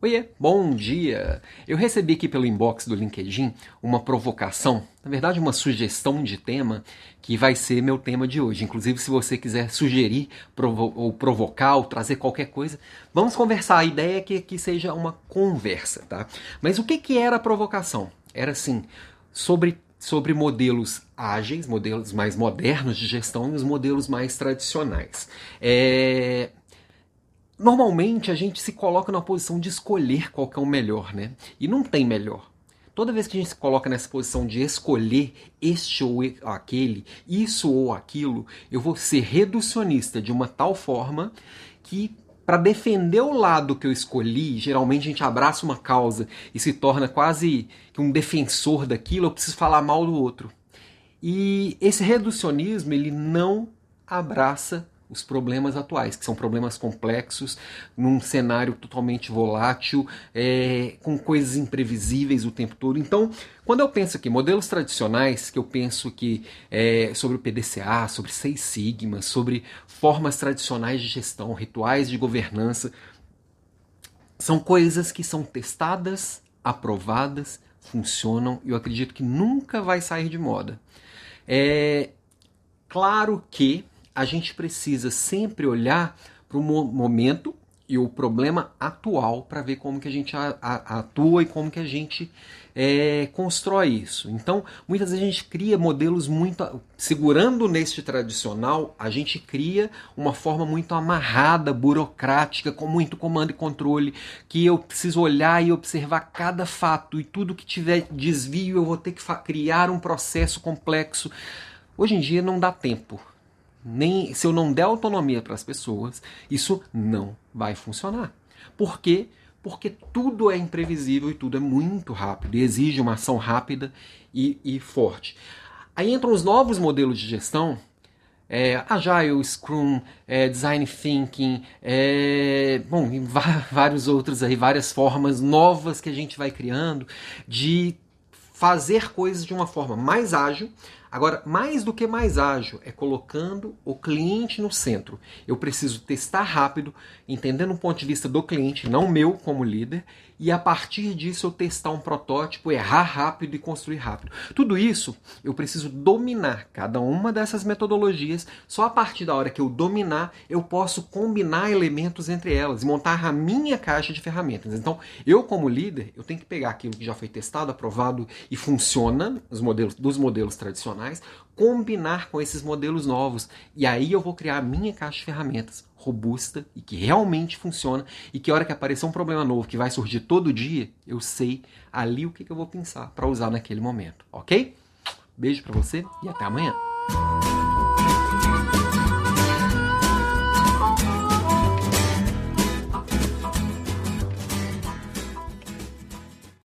Oiê, bom dia! Eu recebi aqui pelo inbox do LinkedIn uma provocação, na verdade uma sugestão de tema que vai ser meu tema de hoje. Inclusive, se você quiser sugerir provo ou provocar ou trazer qualquer coisa, vamos conversar. A ideia é que aqui seja uma conversa, tá? Mas o que, que era a provocação? Era assim, sobre sobre modelos ágeis, modelos mais modernos de gestão e os modelos mais tradicionais. É, Normalmente a gente se coloca na posição de escolher qual que é o melhor, né? E não tem melhor. Toda vez que a gente se coloca nessa posição de escolher este ou aquele, isso ou aquilo, eu vou ser reducionista de uma tal forma que para defender o lado que eu escolhi, geralmente a gente abraça uma causa e se torna quase que um defensor daquilo, eu preciso falar mal do outro. E esse reducionismo, ele não abraça os problemas atuais, que são problemas complexos, num cenário totalmente volátil, é, com coisas imprevisíveis o tempo todo. Então, quando eu penso aqui, modelos tradicionais, que eu penso que é, sobre o PDCA, sobre Seis Sigma, sobre formas tradicionais de gestão, rituais de governança, são coisas que são testadas, aprovadas, funcionam e eu acredito que nunca vai sair de moda. É claro que a gente precisa sempre olhar para o momento e o problema atual para ver como que a gente atua e como que a gente é, constrói isso. Então, muitas vezes a gente cria modelos muito. Segurando neste tradicional, a gente cria uma forma muito amarrada, burocrática, com muito comando e controle, que eu preciso olhar e observar cada fato e tudo que tiver desvio eu vou ter que criar um processo complexo. Hoje em dia não dá tempo nem se eu não der autonomia para as pessoas, isso não vai funcionar. Por quê? Porque tudo é imprevisível e tudo é muito rápido e exige uma ação rápida e, e forte. Aí entram os novos modelos de gestão, é, Agile, Scrum, é, Design Thinking, é, bom, vários outros aí, várias formas novas que a gente vai criando de fazer coisas de uma forma mais ágil, Agora, mais do que mais ágil, é colocando o cliente no centro. Eu preciso testar rápido, entendendo o ponto de vista do cliente, não meu como líder, e a partir disso eu testar um protótipo, errar rápido e construir rápido. Tudo isso eu preciso dominar cada uma dessas metodologias. Só a partir da hora que eu dominar, eu posso combinar elementos entre elas e montar a minha caixa de ferramentas. Então, eu como líder, eu tenho que pegar aquilo que já foi testado, aprovado e funciona, os modelos dos modelos tradicionais tradicionais, combinar com esses modelos novos. E aí eu vou criar a minha caixa de ferramentas robusta e que realmente funciona e que a hora que aparecer um problema novo que vai surgir todo dia, eu sei ali o que, que eu vou pensar para usar naquele momento, ok? Beijo para você e até amanhã.